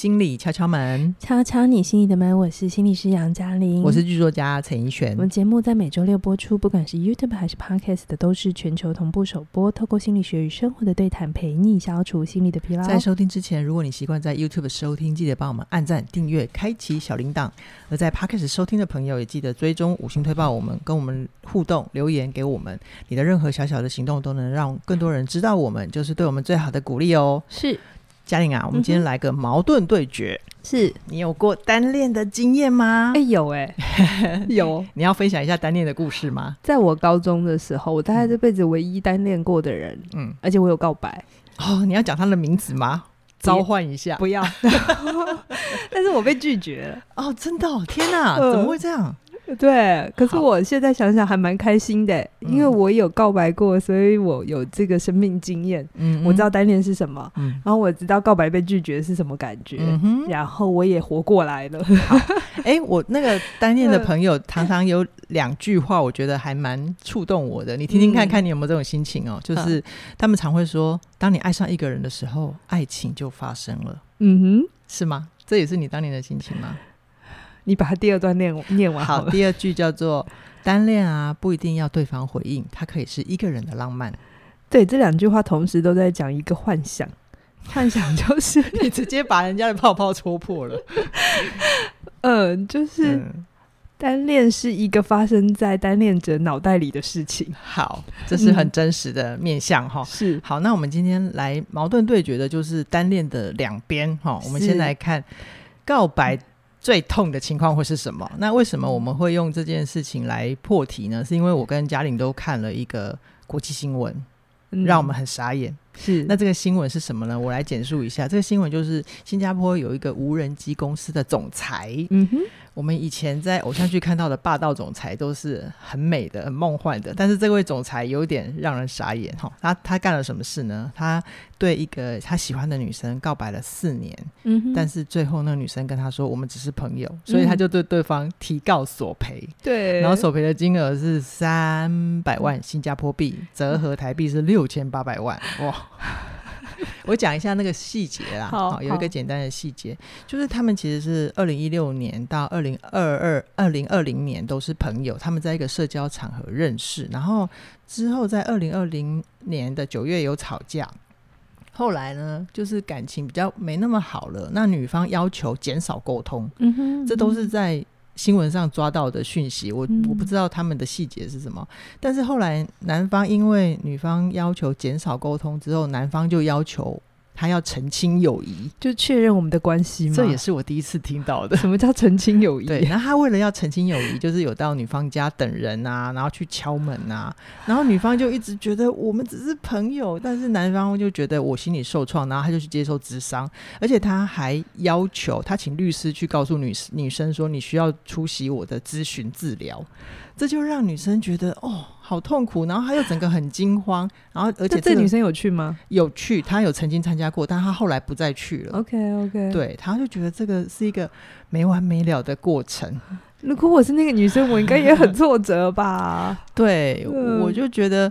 心理敲敲门，敲敲你心里的门。我是心理师杨嘉玲，我是剧作家陈怡璇。我们节目在每周六播出，不管是 YouTube 还是 Podcast 的，都是全球同步首播。透过心理学与生活的对谈，陪你消除心理的疲劳。在收听之前，如果你习惯在 YouTube 收听，记得帮我们按赞、订阅、开启小铃铛；而在 Podcast 收听的朋友，也记得追踪五星推报我们，跟我们互动留言给我们。你的任何小小的行动，都能让更多人知道我们，就是对我们最好的鼓励哦。是。嘉玲啊，我们今天来个矛盾对决。嗯、是你有过单恋的经验吗？哎、欸，有哎、欸，有。你要分享一下单恋的故事吗？在我高中的时候，我大概这辈子唯一单恋过的人，嗯，而且我有告白。哦，你要讲他的名字吗？召唤一下，不要。但是我被拒绝了。哦，真的、哦？天哪，怎么会这样？对，可是我现在想想还蛮开心的，因为我有告白过，所以我有这个生命经验，嗯，我知道单恋是什么，嗯，然后我知道告白被拒绝是什么感觉，然后我也活过来了。好，哎、欸，我那个单恋的朋友常常有两句话，我觉得还蛮触动我的，你听听看看，你有没有这种心情哦？就是他们常会说，当你爱上一个人的时候，爱情就发生了。嗯哼，是吗？这也是你当年的心情吗？你把它第二段念念完好。好，第二句叫做“单恋啊，不一定要对方回应，它可以是一个人的浪漫。”对，这两句话同时都在讲一个幻想，幻想就是 你直接把人家的泡泡戳破了。嗯，就是单恋是一个发生在单恋者脑袋里的事情。好，这是很真实的面相哈。是、嗯、好，那我们今天来矛盾对决的就是单恋的两边哈。我们先来看告白。最痛的情况会是什么？那为什么我们会用这件事情来破题呢？是因为我跟嘉玲都看了一个国际新闻，嗯，让我们很傻眼。是，那这个新闻是什么呢？我来简述一下。这个新闻就是新加坡有一个无人机公司的总裁。嗯哼。我们以前在偶像剧看到的霸道总裁都是很美的、很梦幻的，但是这位总裁有点让人傻眼哈。他他干了什么事呢？他对一个他喜欢的女生告白了四年，嗯，但是最后那个女生跟他说：“我们只是朋友。”所以他就对对方提告索赔。对，然后索赔的金额是三百万新加坡币，折合台币是六千八百万。哇！我讲一下那个细节啦，好，好，有一个简单的细节，就是他们其实是二零一六年到二零二二、二零二零年都是朋友，他们在一个社交场合认识，然后之后在二零二零年的九月有吵架，后来呢，就是感情比较没那么好了，那女方要求减少沟通，嗯哼，这都是在。新闻上抓到的讯息，我我不知道他们的细节是什么，嗯，但是后来男方因为女方要求减少沟通之后，男方就要求。他要澄清友谊，就确认我们的关系吗？这也是我第一次听到的。什么叫澄清友谊？对，然后他为了要澄清友谊，就是有到女方家等人啊，然后去敲门啊，然后女方就一直觉得我们只是朋友，但是男方就觉得我心里受创，然后他就去接受咨商，而且他还要求他请律师去告诉女女生说，你需要出席我的咨询治疗。这就让女生觉得哦，好痛苦，然后她又整个很惊慌，然后而且这个女生有去吗？有去，她有曾经参加过，但她后来不再去了。OK OK，对，她就觉得这个是一个没完没了的过程。如果我是那个女生，我应该也很挫折吧？对、嗯，我就觉得，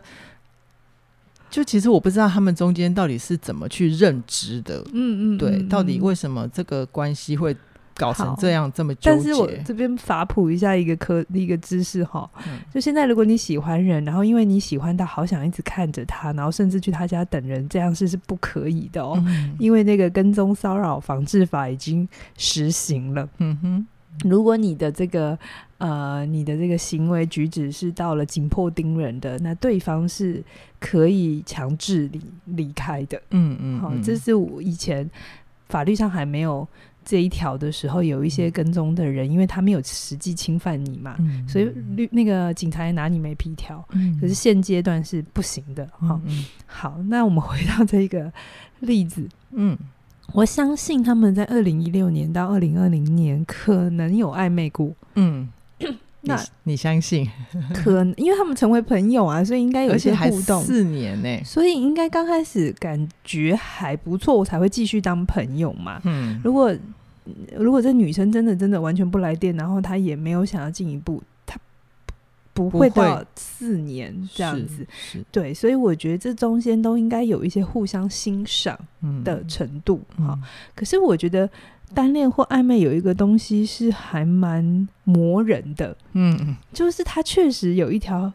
就其实我不知道他们中间到底是怎么去认知的。嗯嗯，对嗯，到底为什么这个关系会？搞成这样这么纠结，但是我这边法普一下一个科一个知识哈、嗯，就现在如果你喜欢人，然后因为你喜欢他，好想一直看着他，然后甚至去他家等人，这样是是不可以的哦，嗯、因为那个跟踪骚扰防治法已经实行了。嗯哼，如果你的这个呃你的这个行为举止是到了紧迫盯人的，那对方是可以强制离离开的。嗯嗯，好，这是我以前法律上还没有。这一条的时候，有一些跟踪的人，因为他没有实际侵犯你嘛，嗯、所以律那个警察也拿你没皮条、嗯。可是现阶段是不行的哈、嗯。好，那我们回到这个例子。嗯，我相信他们在二零一六年到二零二零年可能有暧昧过。嗯，那你，你相信？可能，因为他们成为朋友啊，所以应该有一些互动。四年呢，所以应该刚开始感觉还不错，我才会继续当朋友嘛。嗯，如果。如果这女生真的真的完全不来电，然后她也没有想要进一步，她不会到四年这样子，对，所以我觉得这中间都应该有一些互相欣赏的程度哈、嗯。可是我觉得单恋或暧昧有一个东西是还蛮磨人的，嗯，就是他确实有一条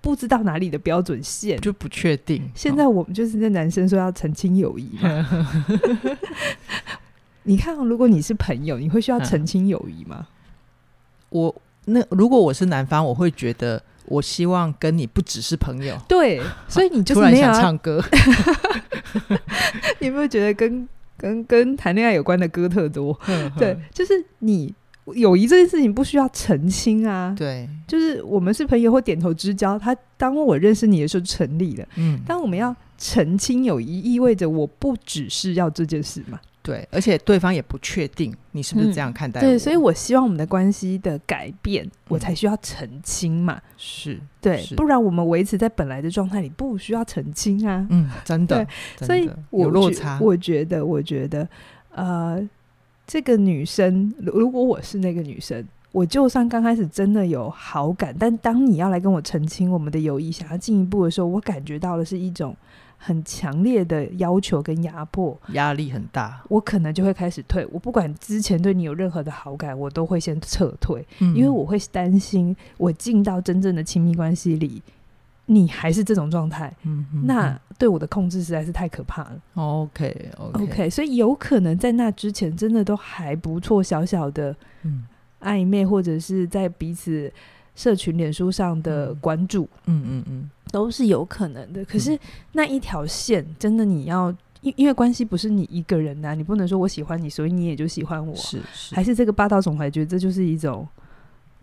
不知道哪里的标准线，就不确定。现在我们就是那男生说要澄清友谊嘛 你看，如果你是朋友，你会需要澄清友谊吗？我那如果我是男方，我会觉得我希望跟你不只是朋友。对，所以你就是没有想唱歌。你有没有觉得跟跟跟谈恋爱有关的歌特多？对，就是你友谊这件事情不需要澄清啊。对，就是我们是朋友或点头之交，他当我认识你的时候成立了。嗯，当我们要澄清友谊，意味着我不只是要这件事嘛。对，而且对方也不确定你是不是这样看待我。嗯。对，所以我希望我们的关系的改变，嗯，我才需要澄清嘛。是，对，不然我们维持在本来的状态里，不需要澄清啊。嗯，真的。对，所以有落差。我觉得，我觉得，呃，这个女生，如果我是那个女生，我就算刚开始真的有好感，但当你要来跟我澄清我们的友谊，想要进一步的时候，我感觉到的是一种。很强烈的要求跟压迫，压力很大，我可能就会开始退。我不管之前对你有任何的好感，我都会先撤退，嗯、因为我会担心，我进到真正的亲密关系里，你还是这种状态，嗯，那对我的控制实在是太可怕了。OK OK OK，所以有可能在那之前真的都还不错，小小的暧昧，或者是在彼此社群脸书上的关注，嗯嗯嗯。嗯嗯都是有可能的，可是那一条线真的你要，因因为关系不是你一个人的啊，你不能说我喜欢你，所以你也就喜欢我，是是，还是这个霸道总裁觉得这就是一种。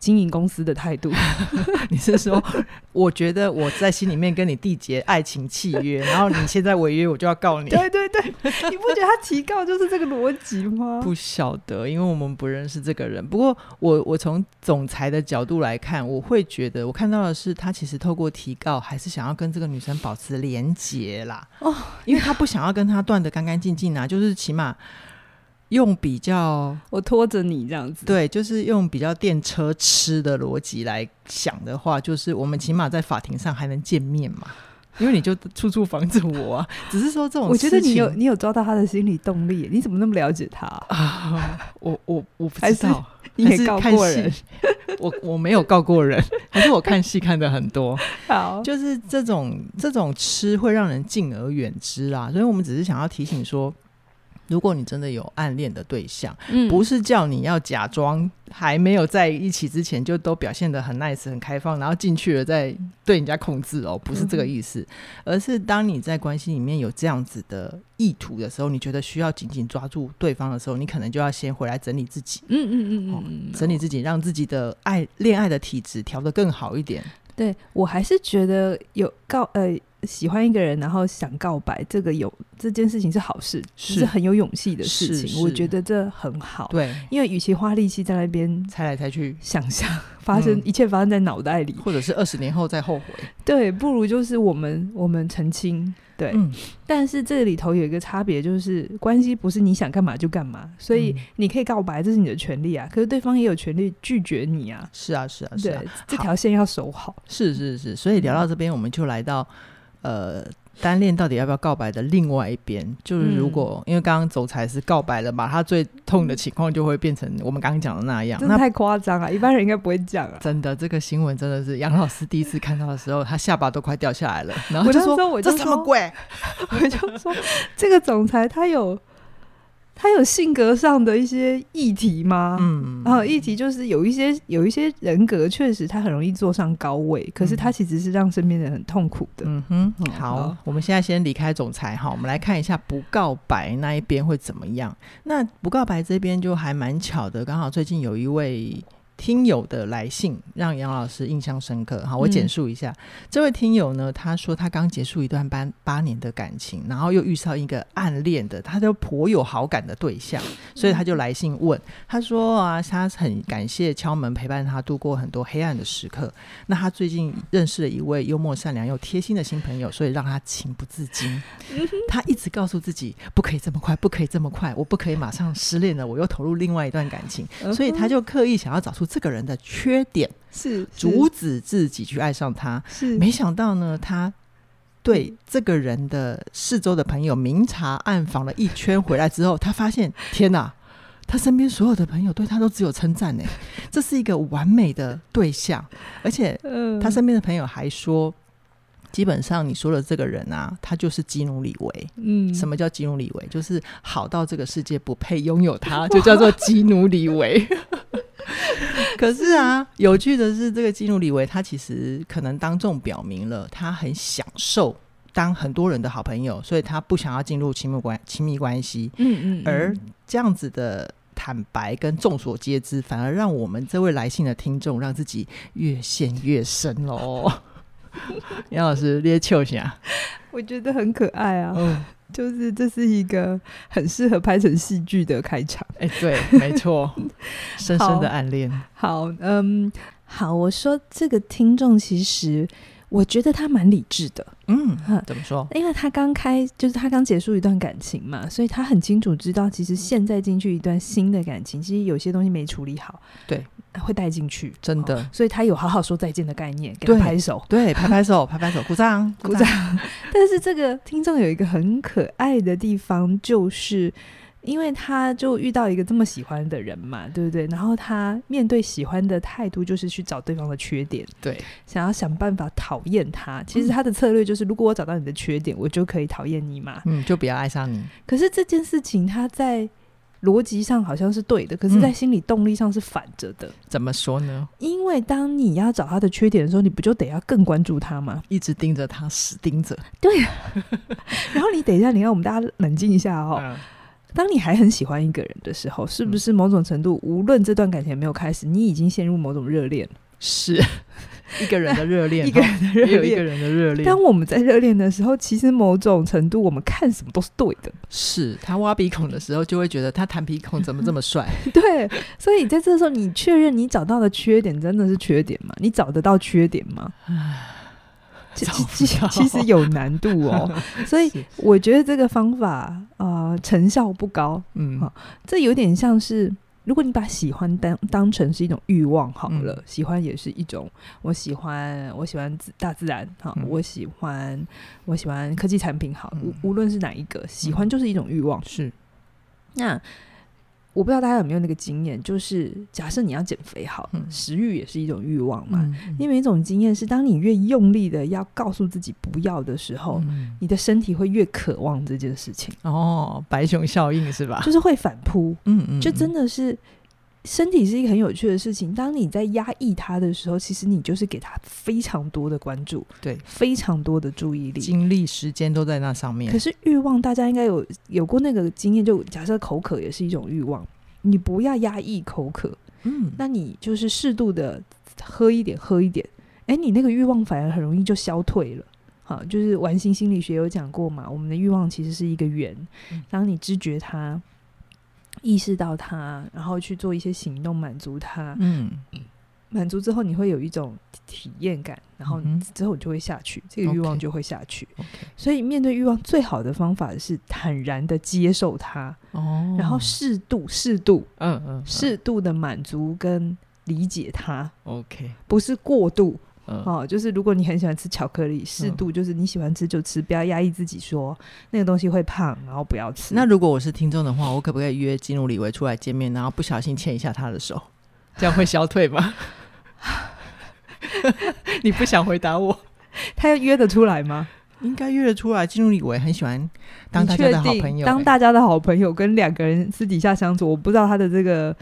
经营公司的态度，你是说？我觉得我在心里面跟你缔结爱情契约，然后你现在违约，我就要告你。对对对，你不觉得他提告就是这个逻辑吗？不晓得，因为我们不认识这个人。不过我我从总裁的角度来看，我会觉得我看到的是他其实透过提告，还是想要跟这个女生保持连结啦。哦，因为他不想要跟他断的干干净净啊，就是起码。用比较我拖着你这样子，对，就是用比较电车吃的逻辑来想的话，就是我们起码在法庭上还能见面嘛，因为你就处处防着我啊。只是说这种，我觉得你有你有抓到他的心理动力，你怎么那么了解他 啊？我我我不知道，你也告过人，我我没有告过人，还是我看戏看的很多。好，就是这种这种吃会让人敬而远之啊，所以我们只是想要提醒说。如果你真的有暗恋的对象，嗯，不是叫你要假装还没有在一起之前就都表现的很 nice、很开放，然后进去了再对人家控制哦，不是这个意思，嗯，而是当你在关系里面有这样子的意图的时候，你觉得需要紧紧抓住对方的时候，你可能就要先回来整理自己，嗯嗯嗯嗯，整理自己，让自己的爱恋爱的体质调得更好一点。对，我还是觉得有告呃。喜欢一个人，然后想告白，这个有这件事情是好事，是，是很有勇气的事情。我觉得这很好。对，因为与其花力气在那边猜来猜去，想象发生、嗯、一切发生在脑袋里，或者是二十年后再后悔，对，不如就是我们我们澄清。对、嗯，但是这里头有一个差别，就是关系不是你想干嘛就干嘛，所以你可以告白，这是你的权利啊。可是对方也有权利拒绝你啊。是啊，是啊，是啊，这条线要守好。是是是，所以聊到这边，我们就来到。呃，单恋到底要不要告白的另外一边，就是如果、嗯、因为刚刚总裁是告白了嘛，他最痛的情况就会变成我们刚刚讲的那样，那太夸张了！一般人应该不会讲啊。真的，这个新闻真的是杨老师第一次看到的时候，他下巴都快掉下来了。然后就说：“我就说这什么鬼？” 我就说：“这个总裁他有。”他有性格上的一些议题吗？嗯，然后议题就是有一些有一些人格，确实他很容易坐上高位，嗯，可是他其实是让身边人很痛苦的。嗯哼，好，好，我们现在先离开总裁哈，我们来看一下不告白那一边会怎么样。那不告白这边就还蛮巧的，刚好最近有一位。听友的来信让杨老师印象深刻。好，我简述一下，嗯、这位听友呢，他说他刚结束一段八八年的感情，然后又遇上一个暗恋的，他都颇有好感的对象，所以他就来信问，他说啊，他很感谢敲门陪伴他度过很多黑暗的时刻。那他最近认识了一位幽默善良又贴心的新朋友，所以让他情不自禁。他一直告诉自己，不可以这么快，不可以这么快，我不可以马上失恋了，我又投入另外一段感情，所以他就刻意想要找出。这个人的缺点是阻止自己去爱上他，是。没想到呢，他对这个人的四周的朋友明察暗访了一圈回来之后，他发现天哪，他身边所有的朋友对他都只有称赞呢，这是一个完美的对象，而且他身边的朋友还说，基本上你说的这个人啊，他就是基努里维。嗯，什么叫基努里维？就是好到这个世界不配拥有他，就叫做基努里维。可是啊，有趣的是，这个基努里维他其实可能当众表明了，他很享受当很多人的好朋友，所以他不想要进入亲密关亲密关系。嗯，嗯嗯，而这样子的坦白跟众所皆知，反而让我们这位来信的听众让自己越陷越深喽。杨老师，咧秋霞，我觉得很可爱啊。嗯就是这是一个很适合拍成戏剧的开场，哎、欸，对，没错，深深的暗恋。好，嗯，好，我说这个听众其实。我觉得他蛮理智的，嗯，怎么说？因为他刚开，就是他刚结束一段感情嘛，所以他很清楚知道，其实现在进去一段新的感情，其实有些东西没处理好，对，会带进去，真的、哦。所以他有好好说再见的概念，给他拍手，对，拍拍手，拍拍手，鼓掌，鼓掌。但是这个听众有一个很可爱的地方，就是。因为他就遇到一个这么喜欢的人嘛，对不对？然后他面对喜欢的态度就是去找对方的缺点，对，想要想办法讨厌他。其实他的策略就是，如果我找到你的缺点，我就可以讨厌你嘛，嗯，就不要爱上你。可是这件事情他在逻辑上好像是对的，可是在心理动力上是反着的。怎么说呢？因为当你要找他的缺点的时候，你不就得要更关注他吗？一直盯着他，死盯着。对呀。然后你等一下，你看我们大家冷静一下哦。嗯当你还很喜欢一个人的时候，是不是某种程度，无论这段感情没有开始，你已经陷入某种热恋？是 一个人的热恋，一个人的热恋，一个人的热恋。当我们在热恋的时候，其实某种程度，我们看什么都是对的。是他挖鼻孔的时候，就会觉得他弹鼻孔怎么这么帅？对，所以在这时候，你确认你找到的缺点真的是缺点吗？你找得到缺点吗？其其其实有难度哦，所以我觉得这个方法呃成效不高。嗯，好，这有点像是如果你把喜欢当当成是一种欲望好了，嗯、喜欢也是一种，我喜欢我喜欢大自然好，嗯、我喜欢我喜欢科技产品好，无、嗯、无论是哪一个，喜欢就是一种欲望。是，那。我不知道大家有没有那个经验，就是假设你要减肥好，嗯、食欲也是一种欲望嘛。因为一种经验是，当你越用力的要告诉自己不要的时候，嗯、你的身体会越渴望这件事情。哦，白熊效应是吧？就是会反扑。嗯嗯，就真的是身体是一个很有趣的事情。当你在压抑它的时候，其实你就是给它非常多的关注，对，非常多的注意力、精力、时间都在那上面。可是欲望，大家应该有有过那个经验，就假设口渴也是一种欲望。你不要压抑口渴，嗯，那你就是适度的喝一点，喝一点，哎，你那个欲望反而很容易就消退了。好，就是完形心理学有讲过嘛，我们的欲望其实是一个圆，当你知觉它、意识到它，然后去做一些行动满足它，嗯。满足之后，你会有一种体验感，然后之后你就会下去，嗯、这个欲望就会下去。Okay, okay. 所以面对欲望，最好的方法是坦然的接受它，哦，然后适度、适度，嗯嗯，适度的满足跟理解它。OK，不是过度，嗯、哦，就是如果你很喜欢吃巧克力，适度就是你喜欢吃就吃，不要压抑自己说那个东西会胖，然后不要吃。那如果我是听众的话，我可不可以约基努李维出来见面，然后不小心牵一下他的手，这样会消退吗？你不想回答我？他要约得出来吗？应该约得出来。基努李维很喜欢当大家的好朋友，当大家的好朋友，跟两个人私底下相处，我不知道他的这个。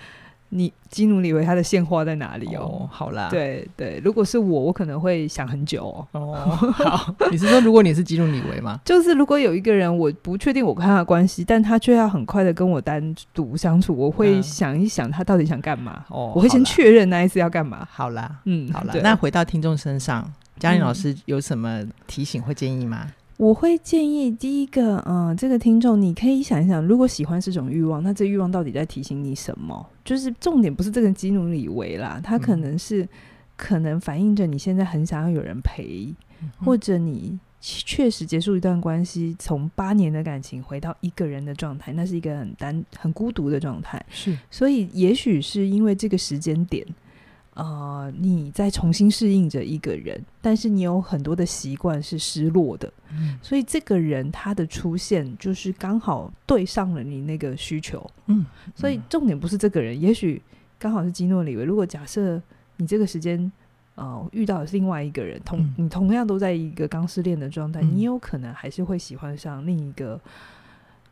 你基努里维他的线花在哪里哦？哦好啦，对对，如果是我，我可能会想很久哦。哦好，你是说如果你是基努里维吗？就是如果有一个人，我不确定我跟他的关系，但他却要很快的跟我单独相处，我会想一想他到底想干嘛。哦，我会先确认那一次要干嘛。好啦，嗯，好啦。那回到听众身上，嘉玲老师有什么提醒或建议吗？嗯我会建议第一个，嗯、呃，这个听众你可以想一想，如果喜欢是种欲望，那这欲望到底在提醒你什么？就是重点不是这个基努里维啦，他可能是、嗯、可能反映着你现在很想要有人陪，嗯、或者你确实结束一段关系，从八年的感情回到一个人的状态，那是一个很单、很孤独的状态。是，所以也许是因为这个时间点。呃，你在重新适应着一个人，但是你有很多的习惯是失落的，嗯，所以这个人他的出现就是刚好对上了你那个需求，嗯，所以重点不是这个人，也许刚好是基诺里维。如果假设你这个时间，呃，遇到的是另外一个人，同你同样都在一个刚失恋的状态，嗯，你有可能还是会喜欢上另一个，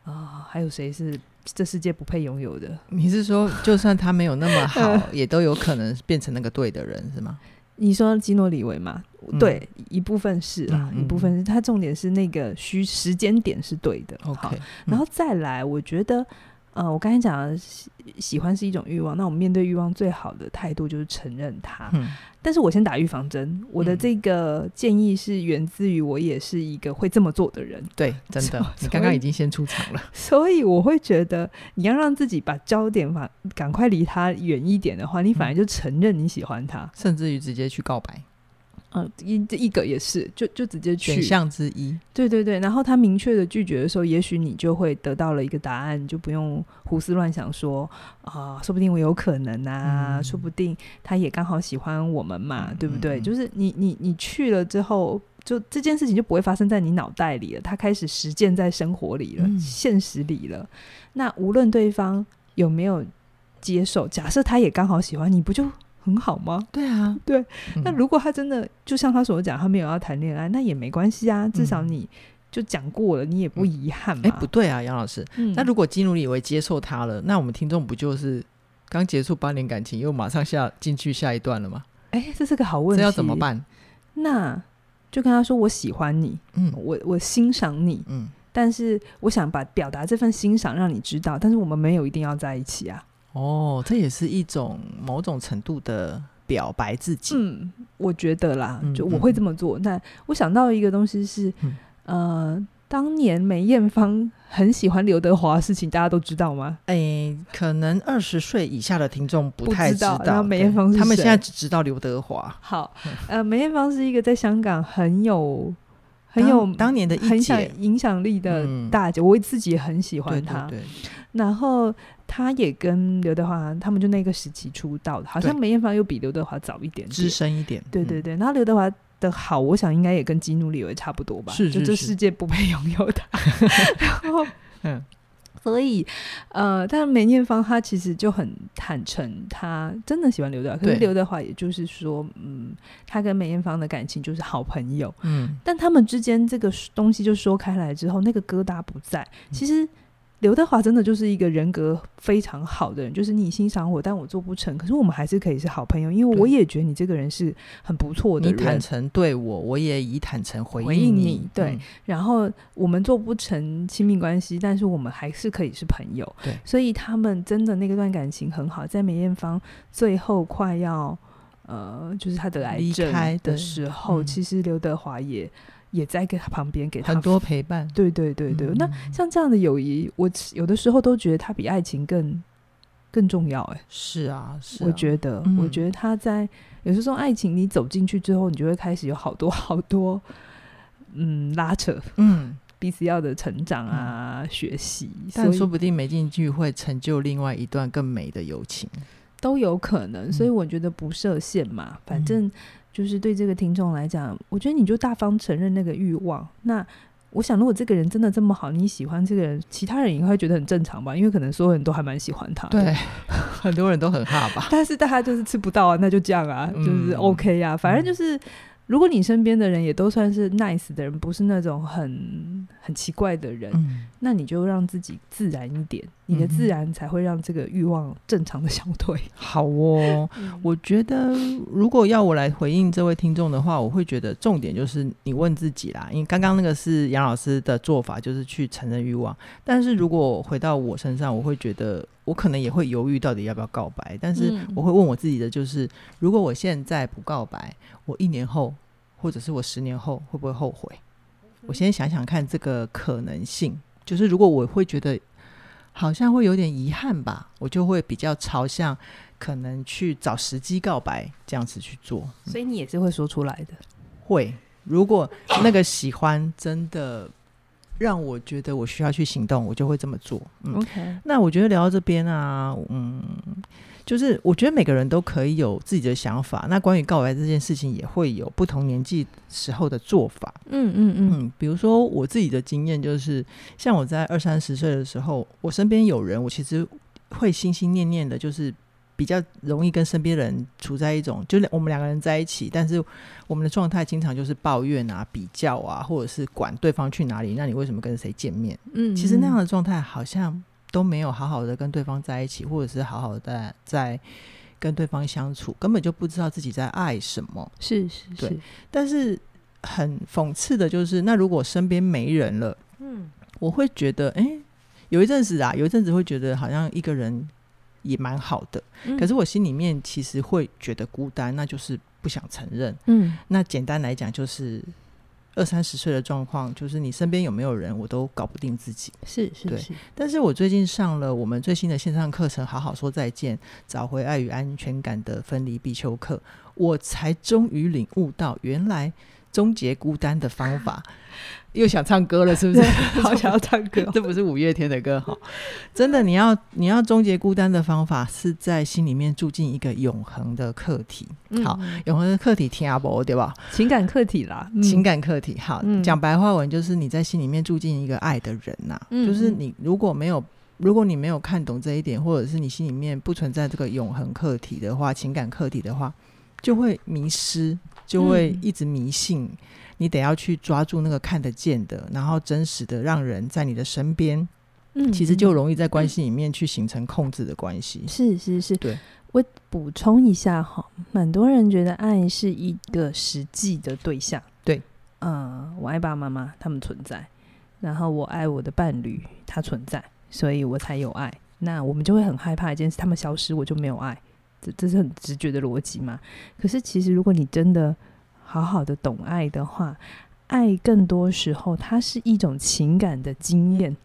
啊，呃，还有谁是？这世界不配拥有的，你是说，就算他没有那么好，也都有可能变成那个对的人，是吗？你说基诺里维吗？嗯、对，一部分是啦，嗯嗯、一部分是他重点是那个需时间点是对的。OK，然后再来，我觉得。呃，我刚才讲的喜喜欢是一种欲望，那我们面对欲望最好的态度就是承认它。嗯，但是我先打预防针，我的这个建议是源自于我也是一个会这么做的人。对，真的，你刚刚已经先出场了。所以我会觉得，你要让自己把焦点反赶快离他远一点的话，你反而就承认你喜欢他，嗯，甚至于直接去告白。嗯，一一个也是，就就直接去选项之一。对对对，然后他明确的拒绝的时候，也许你就会得到了一个答案，就不用胡思乱想说啊，说不定我有可能啊，嗯、说不定他也刚好喜欢我们嘛，嗯、对不对？嗯、就是你你你去了之后，就这件事情就不会发生在你脑袋里了，他开始实践在生活里了，嗯、现实里了。那无论对方有没有接受，假设他也刚好喜欢你，不就？很好吗？对啊，对。嗯、那如果他真的就像他所讲，他没有要谈恋爱，那也没关系啊。至少你就讲过了，嗯、你也不遗憾嘛。哎、欸，不对啊，杨老师。嗯、那如果基努里维接受他了，那我们听众不就是刚结束八年感情，又马上下进去下一段了吗？哎、欸，这是个好问题。这要怎么办？那就跟他说：“我喜欢你，嗯，我我欣赏你，嗯，但是我想把表达这份欣赏让你知道，但是我们没有一定要在一起啊。”哦，这也是一种某种程度的表白自己。嗯，我觉得啦，就我会这么做。那、嗯、我想到一个东西是，嗯、呃，当年梅艳芳很喜欢刘德华的事情，大家都知道吗？哎，可能二十岁以下的听众不太知道。然后梅艳芳是？他们现在只知道刘德华。好，呃，梅艳芳是一个在香港很有很有当，当年的很想影响力的大姐，嗯、我自己也很喜欢她。对，对，对，然后。他也跟刘德华他们就那个时期出道的，好像梅艳芳又比刘德华早一点，资深一点。对对对，那刘德华的好，我想应该也跟基努里维差不多吧？是，是，是，就这世界不配拥有他。然后，嗯，所以呃，但梅艳芳她其实就很坦诚，她真的喜欢刘德华。可是刘德华也就是说，嗯，他跟梅艳芳的感情就是好朋友。嗯，但他们之间这个东西就说开来之后，那个疙瘩不在。其实。刘德华真的就是一个人格非常好的人，就是你欣赏我，但我做不成，可是我们还是可以是好朋友，因为我也觉得你这个人是很不错的人。你坦诚对我，我也以坦诚回应你。对，嗯、然后我们做不成亲密关系，但是我们还是可以是朋友。对，所以他们真的那个段感情很好。在梅艳芳最后快要呃，就是他得癌症的时候，嗯、其实刘德华也。也在跟他旁边给他很多陪伴，对对对对。嗯、那像这样的友谊，我有的时候都觉得他比爱情更更重要。哎，是啊，是啊，我觉得，嗯、我觉得他在有时候爱情，你走进去之后，你就会开始有好多好多 嗯拉扯，嗯，彼此要的成长啊，嗯、学习。但说不定没进去会成就另外一段更美的友情，都有可能。所以我觉得不设限嘛，嗯、反正。就是对这个听众来讲，我觉得你就大方承认那个欲望。那我想，如果这个人真的这么好，你喜欢这个人，其他人也会觉得很正常吧？因为可能所有人都还蛮喜欢他。对，很多人都很怕吧。但是大家就是吃不到啊，那就这样啊，就是 OK 啊，反正就是。如果你身边的人也都算是 nice 的人，不是那种很很奇怪的人，嗯、那你就让自己自然一点，你的自然才会让这个欲望正常的消退。好哦，嗯、我觉得如果要我来回应这位听众的话，我会觉得重点就是你问自己啦，因为刚刚那个是杨老师的做法，就是去承认欲望。但是如果回到我身上，我会觉得我可能也会犹豫到底要不要告白。但是我会问我自己的就是，如果我现在不告白，我一年后。或者是我十年后会不会后悔？我先想想看这个可能性。就是如果我会觉得好像会有点遗憾吧，我就会比较朝向可能去找时机告白这样子去做。所以你也是会说出来的。会，如果那个喜欢真的让我觉得我需要去行动，我就会这么做。嗯，OK。那我觉得聊到这边啊，嗯。就是我觉得每个人都可以有自己的想法。那关于告白这件事情，也会有不同年纪时候的做法。嗯嗯嗯，嗯，比如说我自己的经验就是，像我在二三十岁的时候，我身边有人，我其实会心心念念的，就是。比较容易跟身边人处在一种，就是我们两个人在一起，但是我们的状态经常就是抱怨啊、比较啊，或者是管对方去哪里。那你为什么跟谁见面？嗯，其实那样的状态好像都没有好好的跟对方在一起，或者是好好的在跟对方相处，根本就不知道自己在爱什么。是是是，对。但是很讽刺的就是，那如果身边没人了，嗯，我会觉得，哎、欸，有一阵子啊，有一阵子会觉得好像一个人。也蛮好的，可是我心里面其实会觉得孤单，那就是不想承认。嗯，那简单来讲就是二三十岁的状况，就是你身边有没有人，我都搞不定自己。是是是，但是我最近上了我们最新的线上课程《好好说再见，找回爱与安全感的分离必修课》，我才终于领悟到，原来终结孤单的方法。又想唱歌了，是不是？好 想要唱歌，这不是五月天的歌哈。真的，你要你要终结孤单的方法，是在心里面住进一个永恒的课题。好，嗯、永恒的课题听阿伯对吧？情感课题啦，嗯、情感课题。好，讲、嗯、白话文就是你在心里面住进一个爱的人呐、就是你如果没有，如果你没有看懂这一点，或者是你心里面不存在这个永恒课题的话，情感课题的话，就会迷失，就会一直迷信。嗯你得要去抓住那个看得见的，然后真实的，让人在你的身边，嗯，其实就容易在关系里面去形成控制的关系。是是是，对。我补充一下哈，蛮多人觉得爱是一个实际的对象，对，嗯，我爱爸爸妈妈，他们存在，然后我爱我的伴侣，他存在，所以我才有爱。那我们就会很害怕一件事，他们消失，我就没有爱，这这是很直觉的逻辑嘛。可是其实如果你真的好好的懂爱的话，爱更多时候它是一种情感的经验，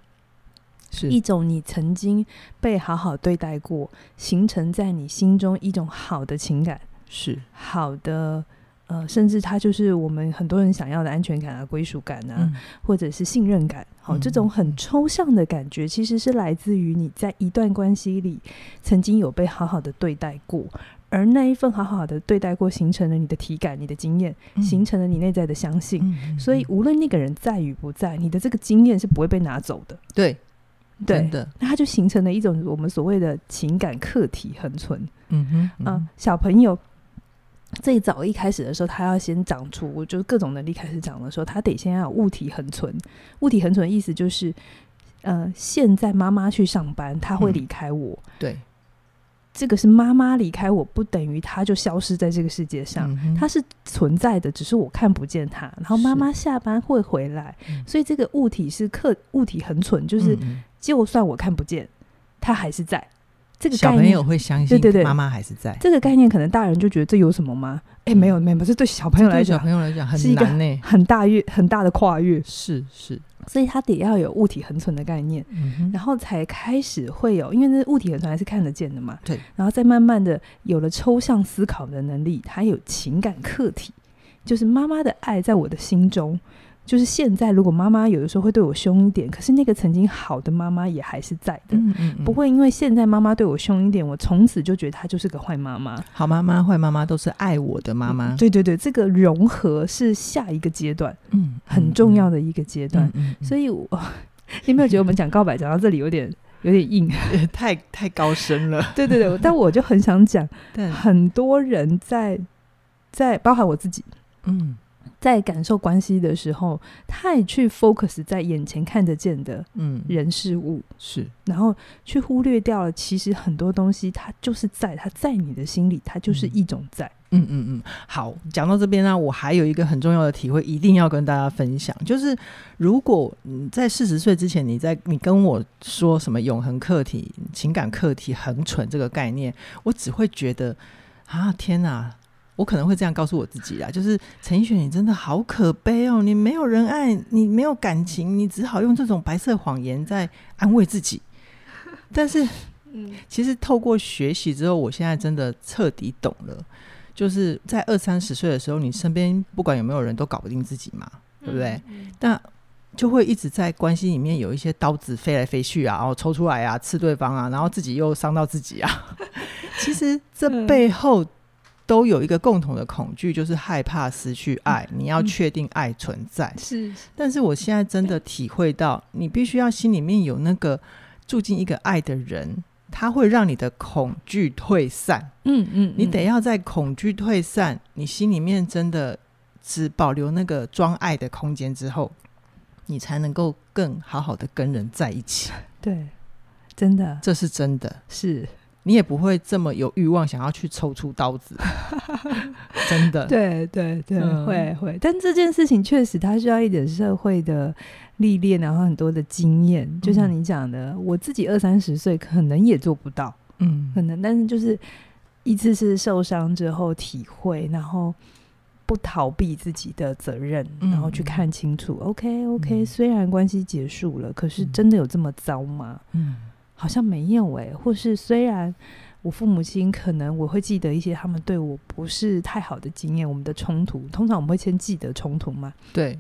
是一种你曾经被好好对待过，形成在你心中一种好的情感，是好的，呃，甚至它就是我们很多人想要的安全感啊、归属感啊，嗯、或者是信任感。好、哦，这种很抽象的感觉，其实是来自于你在一段关系里曾经有被好好的对待过。而那一份好好的对待过，形成了你的体感、你的经验，嗯、形成了你内在的相信。所以，无论那个人在与不在，你的这个经验是不会被拿走的。对，对的。那它就形成了一种我们所谓的情感客体恒存。嗯哼，嗯啊，小朋友最早一开始的时候，他要先长出，就是各种能力开始长的时候，他得先要有物体恒存。物体恒存的意思就是，呃，现在妈妈去上班，他会离开我。嗯、对。这个是妈妈离开我，不等于她就消失在这个世界上，嗯、她是存在的，只是我看不见他。然后妈妈下班会回来，是所以这个物体是客物体恒存，就是就算我看不见，他还是在。这个概念小朋友会相信，对对对，妈妈还是在。这个概念可能大人就觉得这有什么吗？哎，没有没有，这对小朋友来讲，小朋友来讲很难呢，很大越很大的跨越，是是。所以他得要有物体恒存的概念，嗯、然后才开始会有，因为那物体恒存还是看得见的嘛。对，然后再慢慢的有了抽象思考的能力，他有情感客体，就是妈妈的爱在我的心中。就是现在，如果妈妈有的时候会对我凶一点，可是那个曾经好的妈妈也还是在的，嗯嗯嗯，不会因为现在妈妈对我凶一点，我从此就觉得她就是个坏妈妈。好妈妈、坏妈妈都是爱我的妈妈。对对对，这个融合是下一个阶段，嗯，很重要的一个阶段。所以我，你有没有觉得我们讲告白讲到这里有点 有点硬，太太高深了？对对对，但我就很想讲，对很多人在在包含我自己，嗯。在感受关系的时候，太去 focus 在眼前看得见的嗯人事物是，然后去忽略掉了，其实很多东西它就是在，它在你的心里，它就是一种在。嗯嗯嗯。好，讲到这边呢，我还有一个很重要的体会，一定要跟大家分享，就是如果你在四十岁之前，你在你跟我说什么永恒课题、情感课题很蠢这个概念，我只会觉得啊，天哪！我可能会这样告诉我自己啦，就是陈奕迅，你真的好可悲哦，你没有人爱，你没有感情，你只好用这种白色谎言在安慰自己。但是，嗯，其实透过学习之后，我现在真的彻底懂了，就是在二三十岁的时候，你身边不管有没有人都搞不定自己嘛，对不对？但就会一直在关系里面有一些刀子飞来飞去啊，然后抽出来啊，刺对方啊，然后自己又伤到自己啊。其实这背后都有一个共同的恐惧，就是害怕失去爱。你要确定爱存在，是。但是我现在真的体会到，你必须要心里面有那个住进一个爱的人，他会让你的恐惧退散。嗯嗯，你得要在恐惧退散，你心里面真的只保留那个装爱的空间之后，你才能够更好好的跟人在一起。对，真的，这是真的，是你也不会这么有欲望想要去抽出刀子。真的，对对对，嗯、会会。但这件事情确实，它需要一点社会的历练，然后很多的经验。就像你讲的，嗯、我自己二三十岁可能也做不到，嗯，可能。但是就是一次次受伤之后体会，然后。不逃避自己的责任，然后去看清楚。嗯、OK OK，、嗯、虽然关系结束了，可是真的有这么糟吗？嗯，好像没有诶、欸。或是虽然我父母亲可能我会记得一些他们对我不是太好的经验，我们的冲突，通常我们会先记得冲突嘛？对。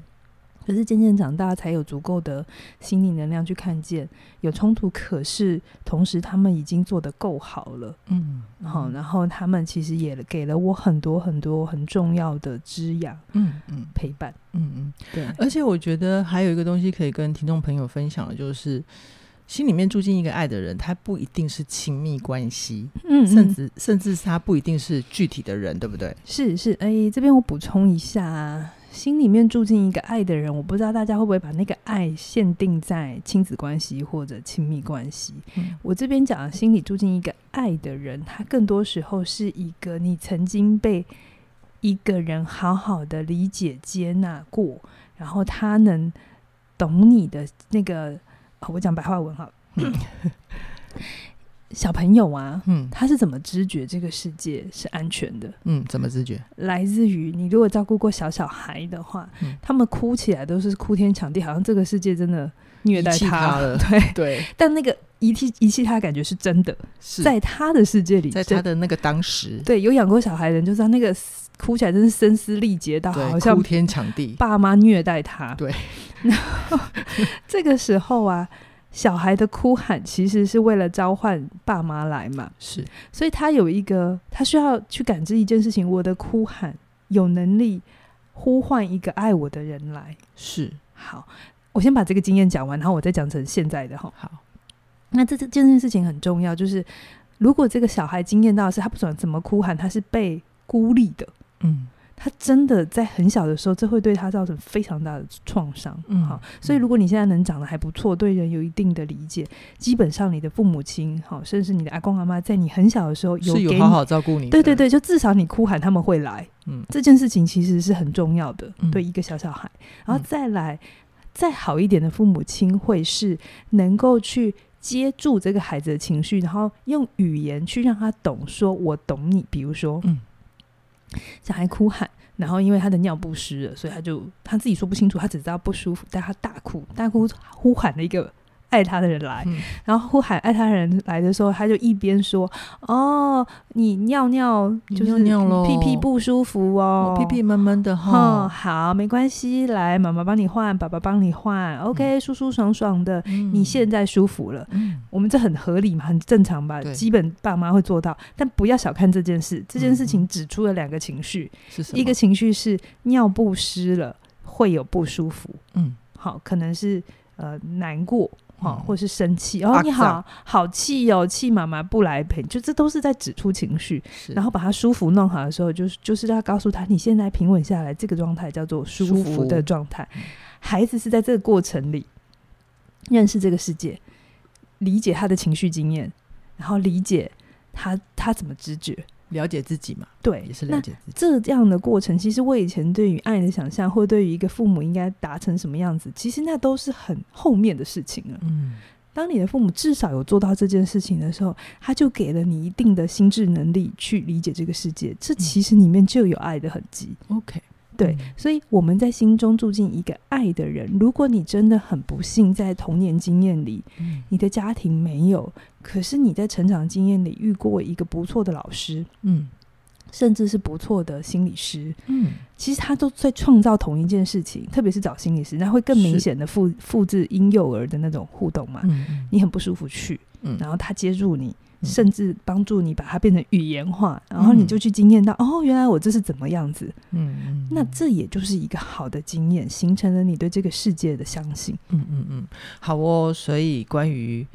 可是渐渐长大，才有足够的心理能量去看见有冲突。可是同时，他们已经做得够好了，嗯，好，然后他们其实也给了我很多很多很重要的滋养，嗯嗯，陪伴，嗯嗯，对。而且我觉得还有一个东西可以跟听众朋友分享的，就是心里面住进一个爱的人，他不一定是亲密关系，嗯，甚至甚至是他不一定是具体的人，对不对？是是，哎，这边我补充一下。心里面住进一个爱的人，我不知道大家会不会把那个爱限定在亲子关系或者亲密关系。嗯、我这边讲，心里住进一个爱的人，他更多时候是一个你曾经被一个人好好的理解接纳过，然后他能懂你的那个。我讲白话文哈。嗯 小朋友啊，嗯，他是怎么知觉这个世界是安全的？嗯，怎么知觉？来自于你如果照顾过小小孩的话，嗯，他们哭起来都是哭天抢地，好像这个世界真的虐待他，他了。对对，但那个遗弃遗弃他的感觉是真的，是。在他的世界里，在他的那个当时，对，有养过小孩的人就知道，那个哭起来真是声嘶力竭到好像哭天抢地，爸妈虐待他。对，然后这个时候啊。小孩的哭喊其实是为了召唤爸妈来嘛，是，所以他有一个，他需要去感知一件事情，我的哭喊有能力呼唤一个爱我的人来，是。好，我先把这个经验讲完，然后我再讲成现在的哈。好，那这这件事情很重要，就是如果这个小孩经验到的是他不管怎么哭喊，他是被孤立的，嗯。他真的在很小的时候，这会对他造成非常大的创伤。嗯，好，所以如果你现在能长得还不错，对人有一定的理解，基本上你的父母亲，好，甚至你的阿公阿妈，在你很小的时候有给你是有好好照顾你。对对对，就至少你哭喊他们会来。嗯，这件事情其实是很重要的，对一个小小孩。然后再来，再好一点的父母亲，会是能够去接住这个孩子的情绪，然后用语言去让他懂，说我懂你。比如说，嗯。小孩哭喊，然后因为他的尿不湿了，所以他就他自己说不清楚，他只知道不舒服，但他大哭大哭呼喊了一个。爱他的人来，嗯、然后呼喊爱他的人来的时候，他就一边说：“哦，你尿尿就是屁屁不舒服哦，屁屁闷闷的哈、哦。好，没关系，来，妈妈帮你换，爸爸帮你换，OK，、嗯、舒舒爽爽的，嗯、你现在舒服了。嗯、我们这很合理嘛，很正常吧？基本爸妈会做到，但不要小看这件事。这件事情指出了两个情绪？一个情绪是尿布湿了会有不舒服，嗯，好，可能是呃难过。”哦，或是生气哦，你好好气哦，气妈妈不来陪，就这都是在指出情绪，然后把他舒服弄好的时候，就是就是要告诉他，你现在平稳下来，这个状态叫做舒服的状态。孩子是在这个过程里认识这个世界，理解他的情绪经验，然后理解他他怎么知觉。了解自己嘛？对，也是了解自己。这样的过程，其实我以前对于爱的想象，或对于一个父母应该达成什么样子，其实那都是很后面的事情了。嗯，当你的父母至少有做到这件事情的时候，他就给了你一定的心智能力去理解这个世界。这其实里面就有爱的痕迹。OK。对，所以我们在心中住进一个爱的人。如果你真的很不幸，在童年经验里，嗯、你的家庭没有，可是你在成长经验里遇过一个不错的老师，嗯，甚至是不错的心理师，嗯，其实他都在创造同一件事情，特别是找心理师，那会更明显的复复制婴幼儿的那种互动嘛。嗯，你很不舒服去，嗯，然后他接住你，嗯，甚至帮助你把它变成语言化，然后你就去经验到，嗯，哦，原来我这是怎么样子，嗯嗯，那这也就是一个好的经验，形成了你对这个世界的相信。嗯。嗯嗯，好哦，所以关于。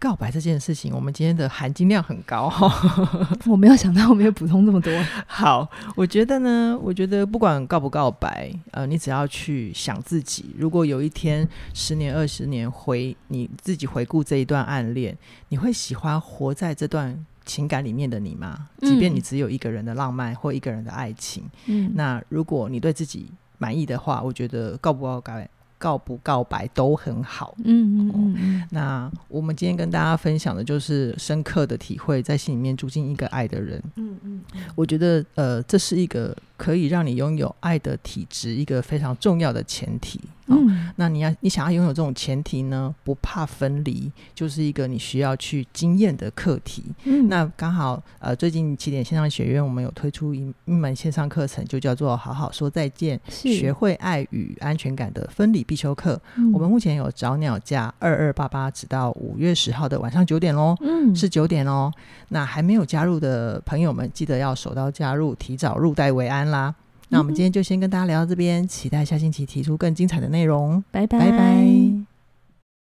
告白这件事情，我们今天的含金量很高哈。我没有想到我们有补充这么多。好，我觉得呢，我觉得不管告不告白，呃，你只要去想自己，如果有一天十年、二十年回你自己回顾这一段暗恋，你会喜欢活在这段情感里面的你吗？即便你只有一个人的浪漫或一个人的爱情，嗯，那如果你对自己满意的话，我觉得告不告白。告不告白都很好，嗯嗯嗯，嗯。那我们今天跟大家分享的就是深刻的体会，在心里面住进一个爱的人。嗯嗯，我觉得呃，这是一个可以让你拥有爱的体质，一个非常重要的前提。嗯、哦，那你要你想要拥有这种前提呢，不怕分离，就是一个你需要去经验的课题。嗯，那刚好呃，最近起点线上学院我们有推出一一门线上课程，就叫做《好好说再见》，学会爱与安全感的分离必修课。嗯、我们目前有早鸟价二二八八，直到五月十号的晚上九点喽。嗯，是九点哦。那还没有加入的朋友们，记得要手刀加入，提早入袋为安啦。那我们今天就先跟大家聊到这边，期待下星期提出更精彩的内容。拜拜。拜拜。